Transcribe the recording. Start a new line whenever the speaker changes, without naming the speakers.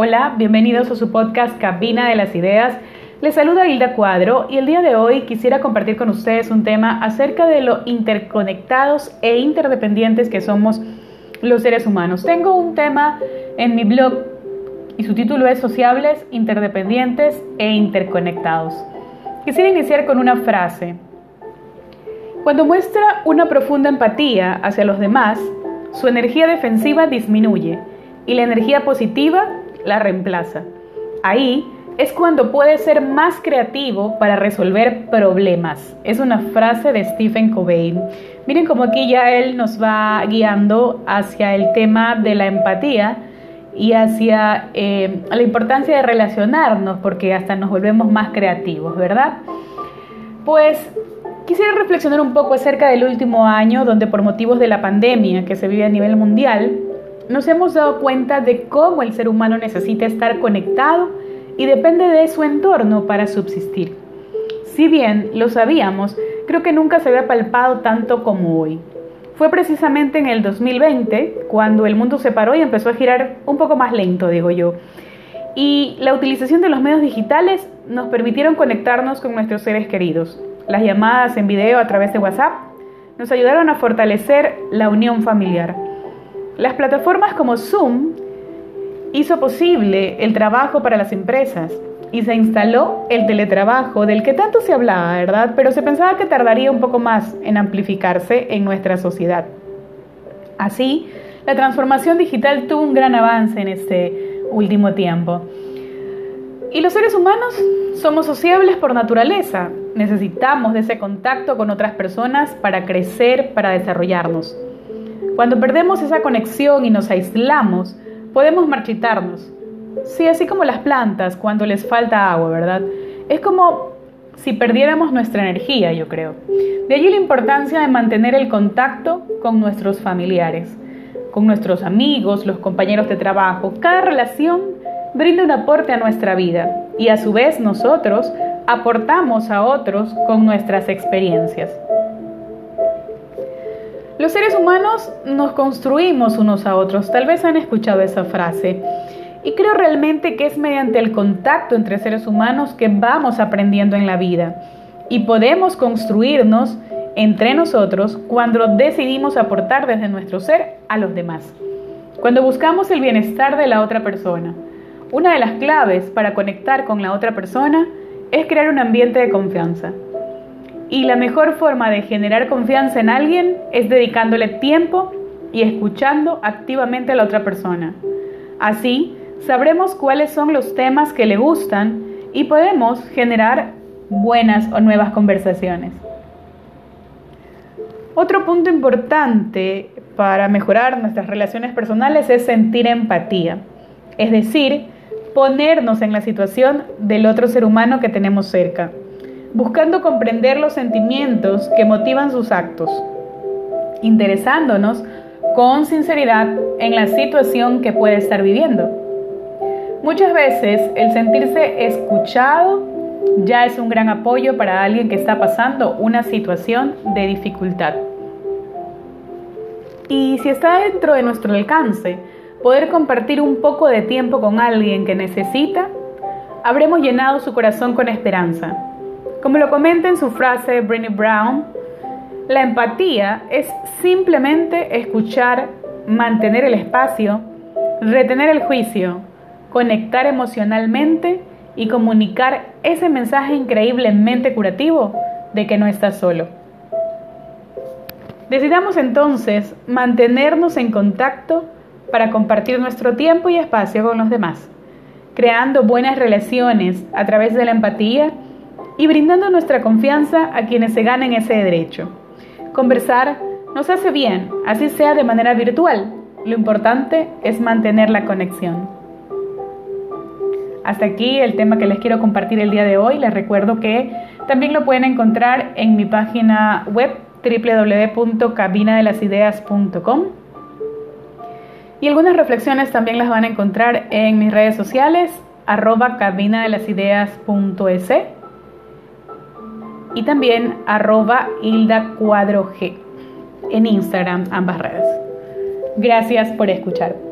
Hola, bienvenidos a su podcast Cabina de las Ideas. Les saluda Hilda Cuadro y el día de hoy quisiera compartir con ustedes un tema acerca de lo interconectados e interdependientes que somos los seres humanos. Tengo un tema en mi blog y su título es Sociables, Interdependientes e Interconectados. Quisiera iniciar con una frase. Cuando muestra una profunda empatía hacia los demás, su energía defensiva disminuye y la energía positiva la reemplaza. Ahí es cuando puede ser más creativo para resolver problemas. Es una frase de Stephen Covey. Miren cómo aquí ya él nos va guiando hacia el tema de la empatía y hacia eh, la importancia de relacionarnos, porque hasta nos volvemos más creativos, ¿verdad? Pues quisiera reflexionar un poco acerca del último año, donde por motivos de la pandemia que se vive a nivel mundial, nos hemos dado cuenta de cómo el ser humano necesita estar conectado y depende de su entorno para subsistir. Si bien lo sabíamos, creo que nunca se había palpado tanto como hoy. Fue precisamente en el 2020 cuando el mundo se paró y empezó a girar un poco más lento, digo yo. Y la utilización de los medios digitales nos permitieron conectarnos con nuestros seres queridos. Las llamadas en video a través de WhatsApp nos ayudaron a fortalecer la unión familiar. Las plataformas como Zoom hizo posible el trabajo para las empresas y se instaló el teletrabajo del que tanto se hablaba, ¿verdad? Pero se pensaba que tardaría un poco más en amplificarse en nuestra sociedad. Así, la transformación digital tuvo un gran avance en este último tiempo. Y los seres humanos somos sociables por naturaleza. Necesitamos de ese contacto con otras personas para crecer, para desarrollarnos. Cuando perdemos esa conexión y nos aislamos, podemos marchitarnos. Sí, así como las plantas cuando les falta agua, ¿verdad? Es como si perdiéramos nuestra energía, yo creo. De allí la importancia de mantener el contacto con nuestros familiares, con nuestros amigos, los compañeros de trabajo. Cada relación brinda un aporte a nuestra vida y a su vez nosotros aportamos a otros con nuestras experiencias. Los seres humanos nos construimos unos a otros, tal vez han escuchado esa frase. Y creo realmente que es mediante el contacto entre seres humanos que vamos aprendiendo en la vida. Y podemos construirnos entre nosotros cuando decidimos aportar desde nuestro ser a los demás. Cuando buscamos el bienestar de la otra persona. Una de las claves para conectar con la otra persona es crear un ambiente de confianza. Y la mejor forma de generar confianza en alguien es dedicándole tiempo y escuchando activamente a la otra persona. Así, sabremos cuáles son los temas que le gustan y podemos generar buenas o nuevas conversaciones. Otro punto importante para mejorar nuestras relaciones personales es sentir empatía, es decir, ponernos en la situación del otro ser humano que tenemos cerca buscando comprender los sentimientos que motivan sus actos, interesándonos con sinceridad en la situación que puede estar viviendo. Muchas veces el sentirse escuchado ya es un gran apoyo para alguien que está pasando una situación de dificultad. Y si está dentro de nuestro alcance, poder compartir un poco de tiempo con alguien que necesita, habremos llenado su corazón con esperanza como lo comenta en su frase Brené Brown, la empatía es simplemente escuchar, mantener el espacio, retener el juicio, conectar emocionalmente y comunicar ese mensaje increíblemente curativo de que no estás solo. Decidamos entonces mantenernos en contacto para compartir nuestro tiempo y espacio con los demás, creando buenas relaciones a través de la empatía y brindando nuestra confianza a quienes se ganen ese derecho. Conversar nos hace bien, así sea de manera virtual. Lo importante es mantener la conexión. Hasta aquí el tema que les quiero compartir el día de hoy. Les recuerdo que también lo pueden encontrar en mi página web www.cabinadelasideas.com y algunas reflexiones también las van a encontrar en mis redes sociales arroba cabinadelasideas.es y también arroba Hilda Cuadro G en Instagram, ambas redes. Gracias por escuchar.